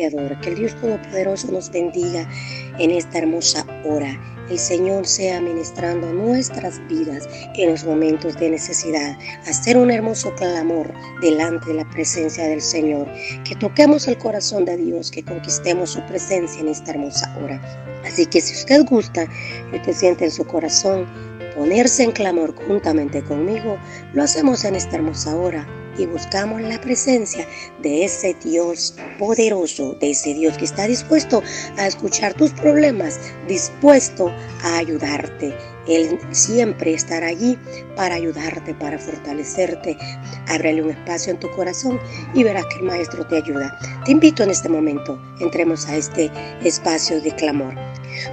Que el Dios Todopoderoso nos bendiga en esta hermosa hora. El Señor sea ministrando nuestras vidas en los momentos de necesidad. Hacer un hermoso clamor delante de la presencia del Señor. Que toquemos el corazón de Dios, que conquistemos su presencia en esta hermosa hora. Así que si usted gusta y usted siente en su corazón ponerse en clamor juntamente conmigo, lo hacemos en esta hermosa hora y buscamos la presencia de ese Dios poderoso, de ese Dios que está dispuesto a escuchar tus problemas, dispuesto a ayudarte. Él siempre estará allí para ayudarte, para fortalecerte. Ábrele un espacio en tu corazón y verás que el Maestro te ayuda. Te invito en este momento, entremos a este espacio de clamor.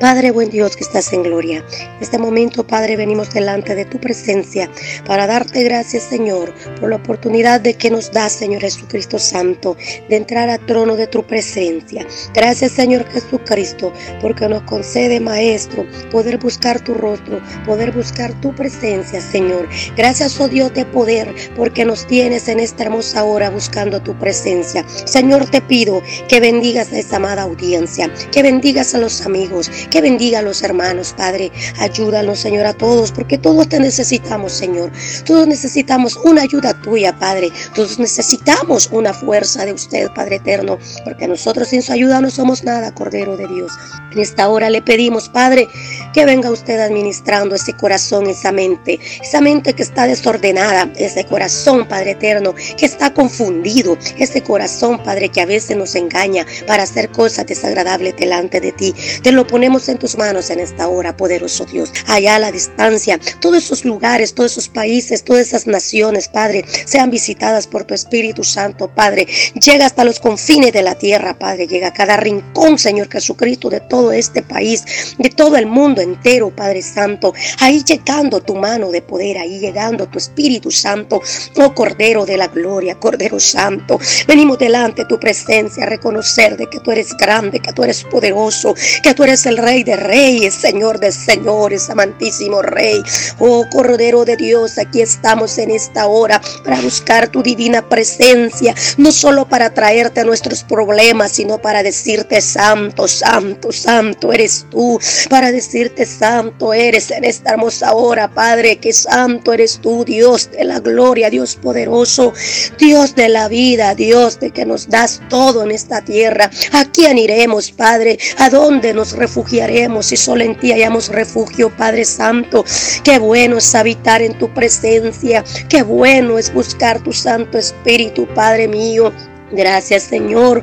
Padre buen Dios que estás en gloria, en este momento, Padre, venimos delante de tu presencia para darte gracias, Señor, por la oportunidad de que nos da, Señor Jesucristo Santo, de entrar al trono de tu presencia. Gracias, Señor Jesucristo, porque nos concede, Maestro, poder buscar tu rostro, poder buscar tu presencia, Señor. Gracias, oh Dios de poder, porque nos tienes en esta hermosa hora buscando tu presencia. Señor, te pido que bendigas a esta amada audiencia, que bendigas a los amigos, que bendiga a los hermanos, Padre. Ayúdanos, Señor, a todos, porque todos te necesitamos, Señor. Todos necesitamos una ayuda tuya, Padre. Todos necesitamos una fuerza de usted, Padre eterno, porque nosotros sin su ayuda no somos nada, Cordero de Dios. En esta hora le pedimos, Padre, que venga usted administrando ese corazón, esa mente, esa mente que está desordenada, ese corazón, Padre eterno, que está confundido, ese corazón, Padre, que a veces nos engaña para hacer cosas desagradables delante de ti. Te lo ponemos en tus manos en esta hora, poderoso Dios. Allá a la distancia, todos esos lugares, todos esos países, todas esas naciones, Padre, sean visitadas por tu Espíritu Santo, Padre. Llega hasta los confines de la tierra, Padre. Llega a cada rincón, Señor Jesucristo, de todo este país, de todo el mundo entero, Padre Santo. Ahí llegando tu mano de poder, ahí llegando tu Espíritu Santo, oh Cordero de la Gloria, Cordero Santo. Venimos delante de tu presencia a reconocer de que tú eres grande, que tú eres poderoso, que tú eres el Rey de Reyes, Señor de Señores, amantísimo Rey. Oh Cordero de Dios, aquí estamos en esta hora para buscar tu divina presencia, no solo para traerte nuestros problemas, sino para decirte santo, santo, santo eres tú, para decirte santo eres en esta hermosa hora, Padre, que santo eres tú, Dios de la gloria, Dios poderoso, Dios de la vida, Dios de que nos das todo en esta tierra. ¿A quién iremos, Padre? ¿A dónde nos refugiaremos si solo en ti hayamos refugio, Padre Santo? Qué bueno es habitar en tu presencia, qué bueno es buscar tu Santo Espíritu, Padre mío. Gracias, Señor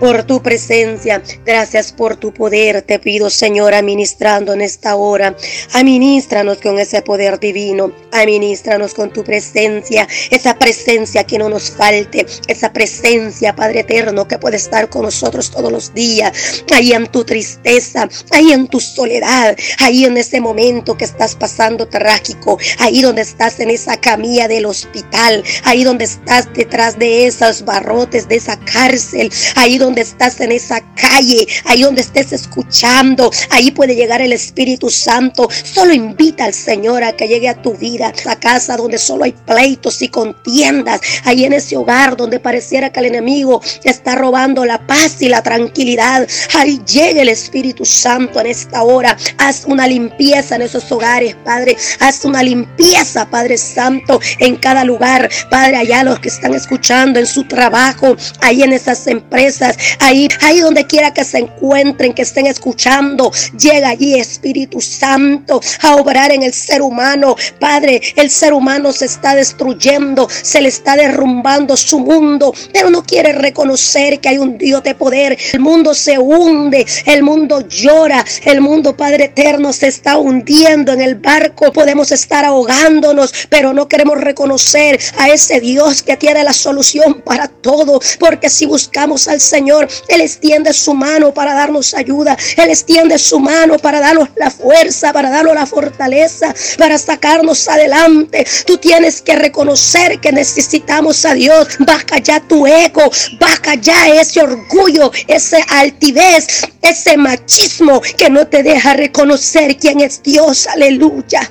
por tu presencia. Gracias por tu poder. Te pido, Señor, administrando en esta hora. Administranos con ese poder divino. Administranos con tu presencia. Esa presencia que no nos falte. Esa presencia, Padre eterno, que puede estar con nosotros todos los días. Ahí en tu tristeza. Ahí en tu soledad. Ahí en ese momento que estás pasando trágico. Ahí donde estás en esa camilla del hospital. Ahí donde estás detrás de esos barrotes de esa cárcel. Ahí donde donde estás en esa calle, ahí donde estés escuchando, ahí puede llegar el Espíritu Santo. Solo invita al Señor a que llegue a tu vida, a casa donde solo hay pleitos y contiendas, ahí en ese hogar donde pareciera que el enemigo está robando la paz y la tranquilidad. Ahí llegue el Espíritu Santo en esta hora. Haz una limpieza en esos hogares, Padre. Haz una limpieza, Padre Santo, en cada lugar. Padre, allá los que están escuchando en su trabajo, ahí en esas empresas, Ahí, ahí donde quiera que se encuentren, que estén escuchando, llega allí Espíritu Santo a obrar en el ser humano. Padre, el ser humano se está destruyendo, se le está derrumbando su mundo, pero no quiere reconocer que hay un Dios de poder. El mundo se hunde, el mundo llora, el mundo, Padre eterno, se está hundiendo en el barco. Podemos estar ahogándonos, pero no queremos reconocer a ese Dios que tiene la solución para todo, porque si buscamos al Señor, él extiende su mano para darnos ayuda. Él extiende su mano para darnos la fuerza, para darnos la fortaleza, para sacarnos adelante. Tú tienes que reconocer que necesitamos a Dios. Baja ya tu ego, baja ya ese orgullo, esa altivez, ese machismo que no te deja reconocer quién es Dios. Aleluya.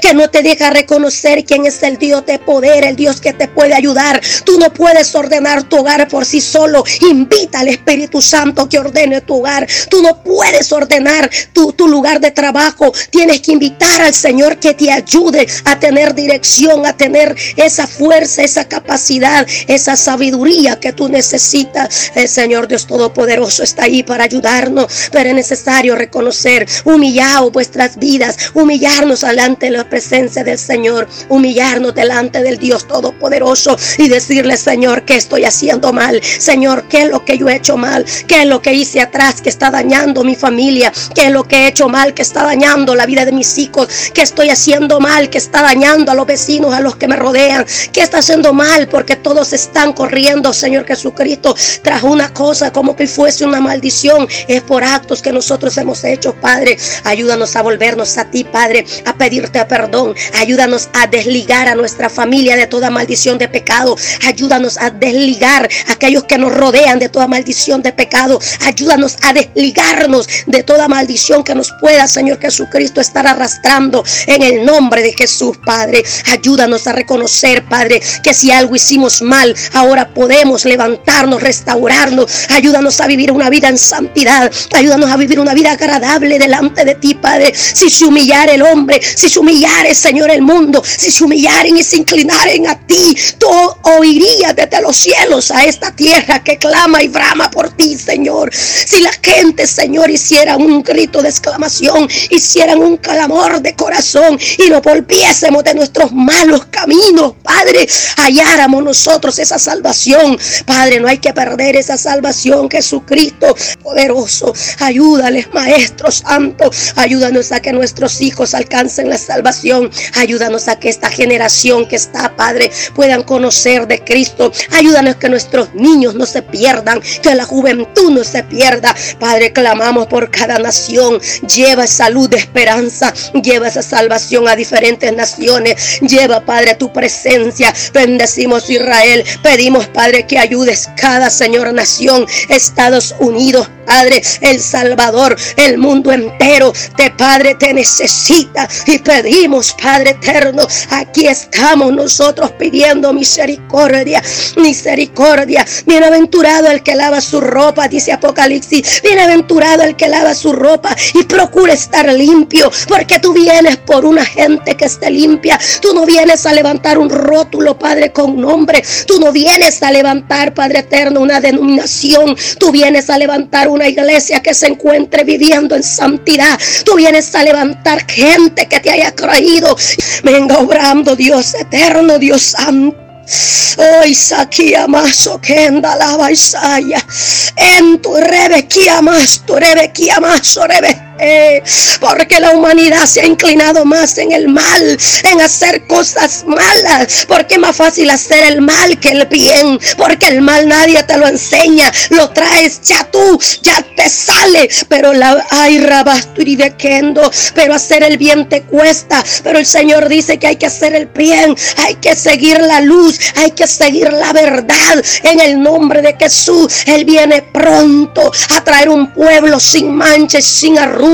Que no te deja reconocer quién es el Dios de poder, el Dios que te puede ayudar. Tú no puedes ordenar tu hogar por sí solo. Invita al Espíritu Santo que ordene tu hogar. Tú no puedes ordenar tu, lugar de trabajo. Tienes que invitar al Señor que te ayude a tener dirección, a tener esa fuerza, esa capacidad, esa sabiduría que tú necesitas. El Señor Dios Todopoderoso está ahí para ayudarnos, pero es necesario reconocer, humillado vuestras vidas, humillarnos delante de la presencia del Señor, humillarnos delante del Dios Todopoderoso y decirle, Señor, ¿qué estoy haciendo mal? Señor, ¿qué es lo que yo he hecho mal? ¿Qué es lo que hice atrás que está dañando mi familia? ¿Qué es lo que he hecho mal que está dañando la vida de mis hijos? ¿Qué estoy haciendo mal que está dañando a los vecinos, a los que me rodean? ¿Qué está haciendo mal? Porque todos están corriendo, Señor Jesucristo, tras una cosa como que fuese una maldición. Es por actos que nosotros hemos hecho, Padre. Ayúdanos a volvernos a ti, Padre, a pedirte perdón. Ayúdanos a desligar a nuestra familia de toda maldición de pecado. Ayúdanos a desligar a aquellos que nos rodean de toda maldición de pecado. Ayúdanos a desligarnos de toda maldición que nos pueda, Señor Jesucristo, estar arrastrando en el nombre de Jesús, Padre. Ayúdanos a reconocer, Padre, que si algo hicimos mal, ahora podemos levantarnos, restaurarnos. Ayúdanos a vivir una vida en santidad. Ayúdanos a vivir una vida agradable delante de ti, Padre. Si se humillar el hombre, si se humillare, Señor, el mundo, si se humillaren y se inclinaren a ti, tú oirías desde los cielos a esta tierra que clama y brama por ti, Señor. Si la gente, Señor, hiciera un grito de exclamación, hicieran un clamor de corazón y nos volviésemos de nuestros malos caminos, Padre, halláramos nosotros esa salvación. Padre, no hay que perder esa salvación, Jesucristo poderoso. Ayúdales, Maestro Santo. Ayúdanos a que nuestros hijos alcancen la salvación. Ayúdanos a que esta generación que está, Padre, puedan conocer de Cristo. Ayúdanos que nuestros niños no se pierdan, que la juventud no se pierda. Padre, clamamos por cada nación. Lleva salud esperanza. Lleva esa salvación a diferentes naciones. Lleva, Padre, tu presencia. Bendecimos Israel. Pedimos, Padre, que ayudes cada, Señor, nación. Estados Unidos, Padre, El Salvador, el mundo entero. De Padre te necesita y pedimos, Padre eterno, aquí estamos nosotros pidiendo misericordia, misericordia. Bienaventurado el que lava su ropa, dice Apocalipsis. Bienaventurado el que lava su ropa y procura estar limpio, porque tú vienes por una gente que esté limpia. Tú no vienes a levantar un rótulo, Padre, con nombre. Tú no vienes a levantar, Padre eterno, una denominación. Tú vienes a levantar una iglesia que se encuentre viviendo en santidad. Tú vienes a levantar gente que te haya creído. Venga obrando, Dios eterno, Dios santo. Hoy saquía más que la Isaya. En tu rebequía más, tu rebequía más, rebe porque la humanidad se ha inclinado más en el mal, en hacer cosas malas, porque es más fácil hacer el mal que el bien, porque el mal nadie te lo enseña, lo traes ya tú, ya te sale, pero la ay rabasturibequendo, pero hacer el bien te cuesta, pero el Señor dice que hay que hacer el bien, hay que seguir la luz, hay que seguir la verdad en el nombre de Jesús. Él viene pronto a traer un pueblo sin manches, sin arrugas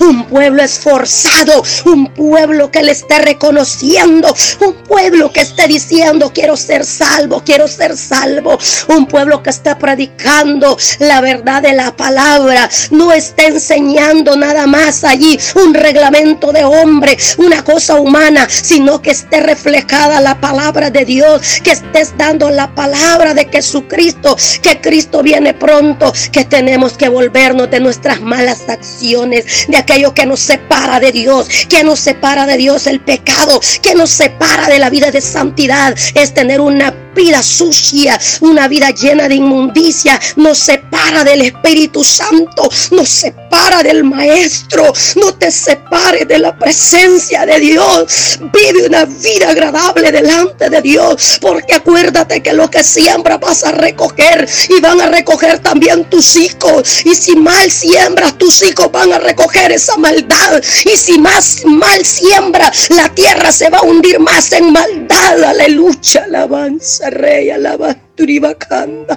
un pueblo esforzado, un pueblo que le esté reconociendo, un pueblo que esté diciendo quiero ser salvo, quiero ser salvo, un pueblo que está predicando la verdad de la palabra, no está enseñando nada más allí un reglamento de hombre, una cosa humana, sino que esté reflejada la palabra de Dios, que estés dando la palabra de Jesucristo, que Cristo viene pronto, que tenemos que volvernos de nuestras malas acciones de aquello que nos separa de Dios, que nos separa de Dios el pecado, que nos separa de la vida de santidad, es tener una vida sucia, una vida llena de inmundicia, nos separa del Espíritu Santo, nos separa del Maestro, no te separe de la presencia de Dios. Vive una vida agradable delante de Dios, porque acuérdate que lo que siembra vas a recoger y van a recoger también tus hijos. Y si mal siembras, tus hijos van a recoger esa maldad. Y si más mal siembra, la tierra se va a hundir más en maldad. Aleluya, alabanza rey, alaba turibacanda.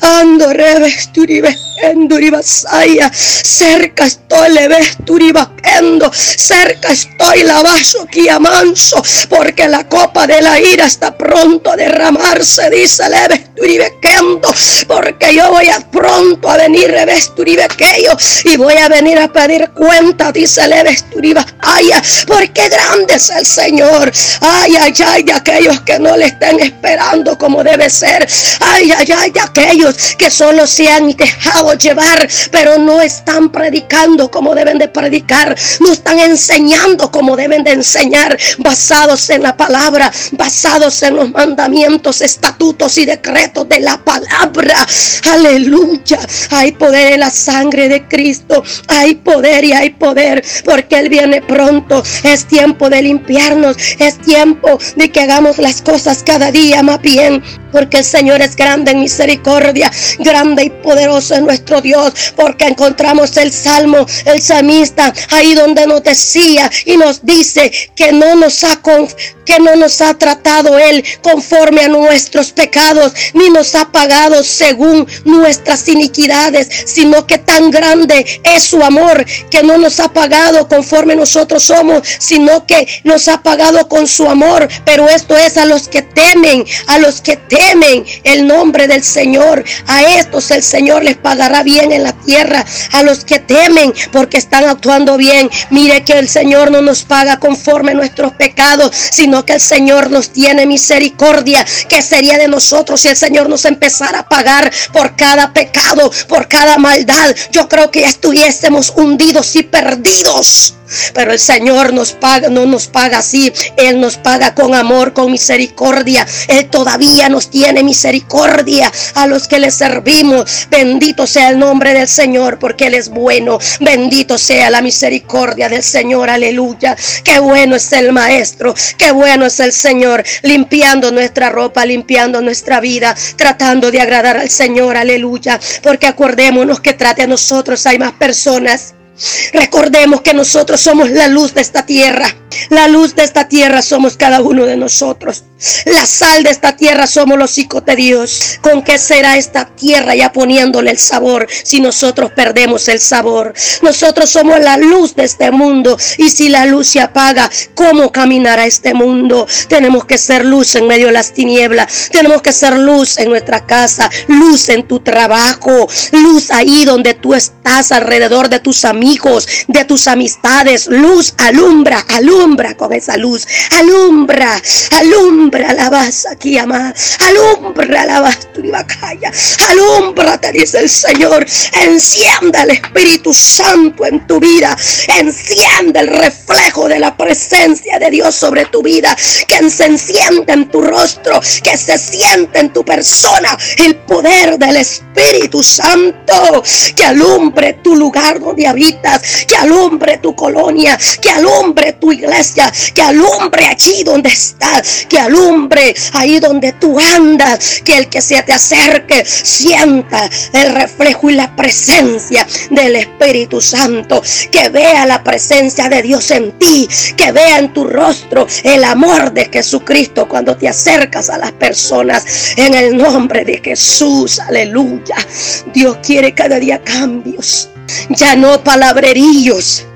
Ando rebe turibe Cerca estoy, levesturibaquendo. Cerca estoy, lavazo, manso. Porque la copa de la ira está pronto a derramarse, dice levesturibequendo. Porque yo voy a pronto a venir, revesturibequello. Y voy a venir a pedir cuenta, dice levesturibaquaya. Porque grande es el Señor. Ay, ay, ay, de aquellos que no le estén esperando como debe ser. Ay, ay, ay, de aquellos que solo se han dejado llevar, pero no están predicando como deben de predicar. No están enseñando como deben de enseñar, basados en la palabra, basados en los mandamientos, estatutos y decretos de la palabra. Aleluya. Hay poder en la sangre de Cristo. Hay poder y hay poder porque Él viene pronto. Es tiempo de limpiarnos. Es tiempo de que hagamos las cosas cada día más bien. Porque el Señor es grande en misericordia, grande y poderoso es nuestro Dios. Porque encontramos el salmo, el salmista, ahí donde nos decía y nos dice que no nos ha que no nos ha tratado Él conforme a nuestros pecados, ni nos ha pagado según nuestras iniquidades, sino que tan grande es su amor que no nos ha pagado conforme nosotros somos, sino que nos ha pagado con su amor. Pero esto es a los que temen, a los que temen el nombre del Señor. A estos el Señor les pagará bien en la tierra, a los que temen porque están actuando bien. Mire que el Señor no nos paga conforme nuestros pecados, sino que el Señor nos tiene misericordia. que sería de nosotros si el Señor nos empezara a pagar por cada pecado, por cada maldad? Yo creo que ya estuviésemos hundidos y perdidos. Pero el Señor nos paga, no nos paga así. Él nos paga con amor, con misericordia. Él todavía nos tiene misericordia a los que le servimos. Bendito sea el nombre del Señor, porque Él es bueno. Bendito sea la misericordia del Señor. Aleluya. Qué bueno es el Maestro. Qué bueno es el Señor. Limpiando nuestra ropa, limpiando nuestra vida, tratando de agradar al Señor. Aleluya. Porque acordémonos que trate a nosotros. Hay más personas Recordemos que nosotros somos la luz de esta tierra. La luz de esta tierra somos cada uno de nosotros. La sal de esta tierra somos los hijos de Dios. ¿Con qué será esta tierra ya poniéndole el sabor si nosotros perdemos el sabor? Nosotros somos la luz de este mundo y si la luz se apaga, ¿cómo caminará este mundo? Tenemos que ser luz en medio de las tinieblas. Tenemos que ser luz en nuestra casa, luz en tu trabajo, luz ahí donde tú estás alrededor de tus amigos, de tus amistades. Luz, alumbra, alumbra con esa luz. Alumbra, alumbra alumbra la vas aquí, amada. Alumbra la vas, Alumbra, te dice el Señor. Encienda el Espíritu Santo en tu vida. Encienda el reflejo de la presencia de Dios sobre tu vida. Que se encienda en tu rostro. Que se siente en tu persona el poder del Espíritu Santo. Que alumbre tu lugar donde habitas. Que alumbre tu colonia. Que alumbre tu iglesia. Que alumbre allí donde estás. Que alumbre ahí donde tú andas, que el que se te acerque sienta el reflejo y la presencia del Espíritu Santo, que vea la presencia de Dios en ti, que vea en tu rostro el amor de Jesucristo cuando te acercas a las personas en el nombre de Jesús, aleluya. Dios quiere cada día cambios, ya no palabrerillos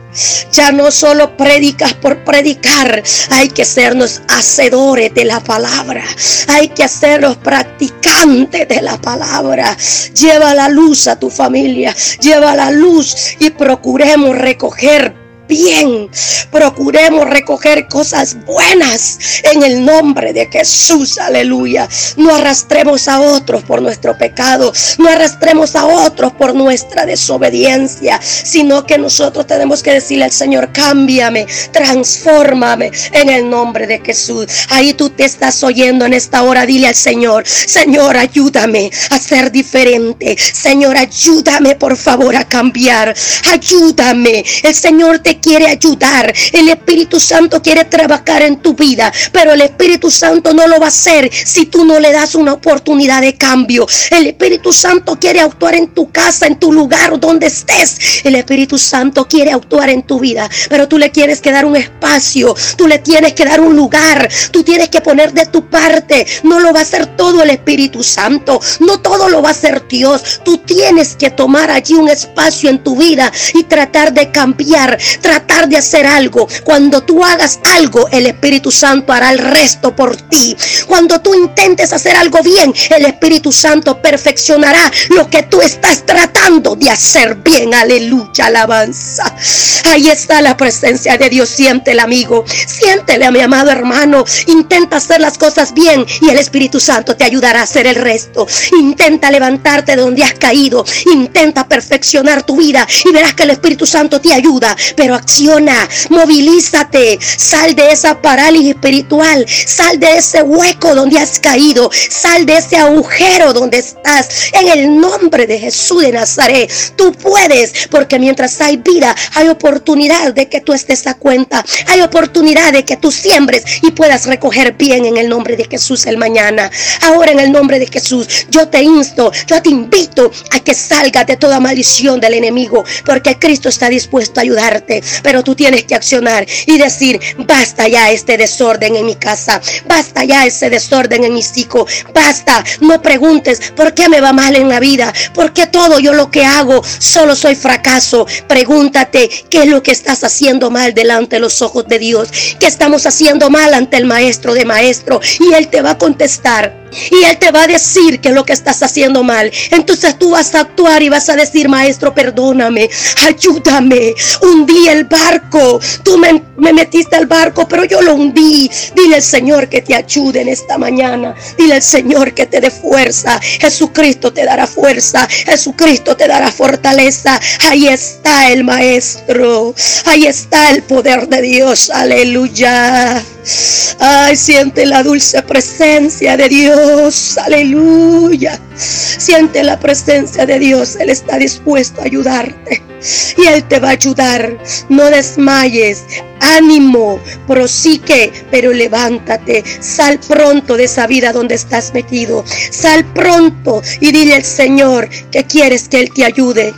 ya no solo predicas por predicar, hay que sernos hacedores de la palabra. Hay que hacernos practicantes de la palabra. Lleva la luz a tu familia, lleva la luz y procuremos recoger bien. Procuremos recoger cosas buenas en el nombre de Jesús. Aleluya. No arrastremos a otros por nuestro pecado. No arrastremos a otros por nuestra desobediencia. Sino que nosotros tenemos que decirle al Señor, cámbiame, transfórmame en el nombre de Jesús. Ahí tú te estás oyendo en esta hora. Dile al Señor, Señor, ayúdame a ser diferente. Señor, ayúdame por favor a cambiar. Ayúdame. El Señor te quiere ayudar. El Espíritu Santo quiere trabajar en tu vida, pero el Espíritu Santo no lo va a hacer si tú no le das una oportunidad de cambio. El Espíritu Santo quiere actuar en tu casa, en tu lugar donde estés. El Espíritu Santo quiere actuar en tu vida, pero tú le tienes que dar un espacio, tú le tienes que dar un lugar, tú tienes que poner de tu parte. No lo va a hacer todo el Espíritu Santo, no todo lo va a hacer Dios. Tú tienes que tomar allí un espacio en tu vida y tratar de cambiar, tratar de hacer algo. Cuando tú hagas algo, el Espíritu Santo hará el resto por ti. Cuando tú intentes hacer algo bien, el Espíritu Santo perfeccionará lo que tú estás tratando de hacer bien. Aleluya, alabanza. Ahí está la presencia de Dios. Siéntele, amigo. Siéntele a mi amado hermano. Intenta hacer las cosas bien y el Espíritu Santo te ayudará a hacer el resto. Intenta levantarte donde has caído. Intenta perfeccionar tu vida y verás que el Espíritu Santo te ayuda. Pero acciona, movilízate, sal de esa parálisis espiritual, sal de ese hueco donde has caído, sal de ese agujero donde estás. En el nombre de Jesús de Nazaret, tú puedes, porque mientras hay vida, hay oportunidad de que tú estés a cuenta, hay oportunidad de que tú siembres y puedas recoger bien en el nombre de Jesús el mañana. Ahora en el nombre de Jesús, yo te insto, yo te invito a que salgas de toda maldición del enemigo, porque Cristo está dispuesto a ayudarte, pero tú tienes que accionar y decir, basta ya este desorden en mi casa, basta ya ese desorden en mis hijos, basta, no preguntes por qué me va mal en la vida, por qué todo yo lo que hago solo soy fracaso. Pregúntate qué es lo que estás haciendo mal delante de los ojos de Dios, qué estamos haciendo mal ante el maestro de maestro y él te va a contestar. Y Él te va a decir que es lo que estás haciendo mal. Entonces tú vas a actuar y vas a decir, maestro, perdóname, ayúdame. Hundí el barco. Tú me, me metiste al barco, pero yo lo hundí. Dile al Señor que te ayude en esta mañana. Dile al Señor que te dé fuerza. Jesucristo te dará fuerza. Jesucristo te dará fortaleza. Ahí está el maestro. Ahí está el poder de Dios. Aleluya. Ay, siente la dulce presencia de Dios. Aleluya. Siente la presencia de Dios. Él está dispuesto a ayudarte. Y Él te va a ayudar. No desmayes. Ánimo, prosique, pero levántate. Sal pronto de esa vida donde estás metido. Sal pronto y dile al Señor que quieres que Él te ayude.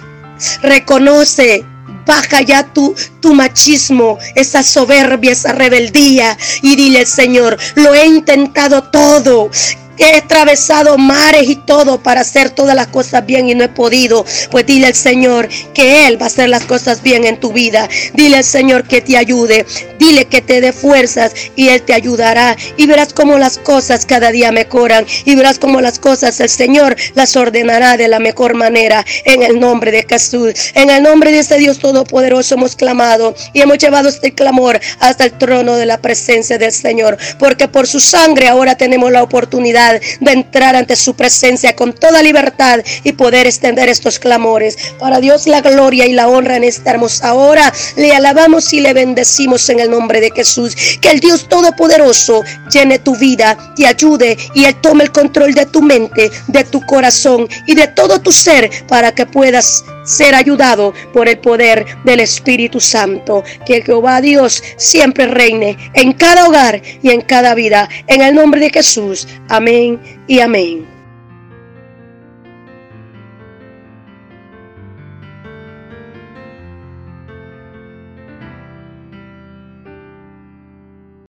Reconoce Baja ya tu, tu machismo, esa soberbia, esa rebeldía y dile, Señor, lo he intentado todo he atravesado mares y todo para hacer todas las cosas bien y no he podido. Pues dile al Señor que Él va a hacer las cosas bien en tu vida. Dile al Señor que te ayude. Dile que te dé fuerzas y Él te ayudará. Y verás cómo las cosas cada día mejoran. Y verás cómo las cosas el Señor las ordenará de la mejor manera. En el nombre de Jesús. En el nombre de este Dios Todopoderoso hemos clamado y hemos llevado este clamor hasta el trono de la presencia del Señor. Porque por su sangre ahora tenemos la oportunidad de entrar ante su presencia con toda libertad y poder extender estos clamores. Para Dios la gloria y la honra en esta hermosa hora. Le alabamos y le bendecimos en nombre de Jesús. Que el Dios Todopoderoso llene tu vida, te ayude y Él tome el control de tu mente, de tu corazón y de todo tu ser para que puedas ser ayudado por el poder del Espíritu Santo. Que Jehová Dios siempre reine en cada hogar y en cada vida. En el nombre de Jesús. Amén y amén.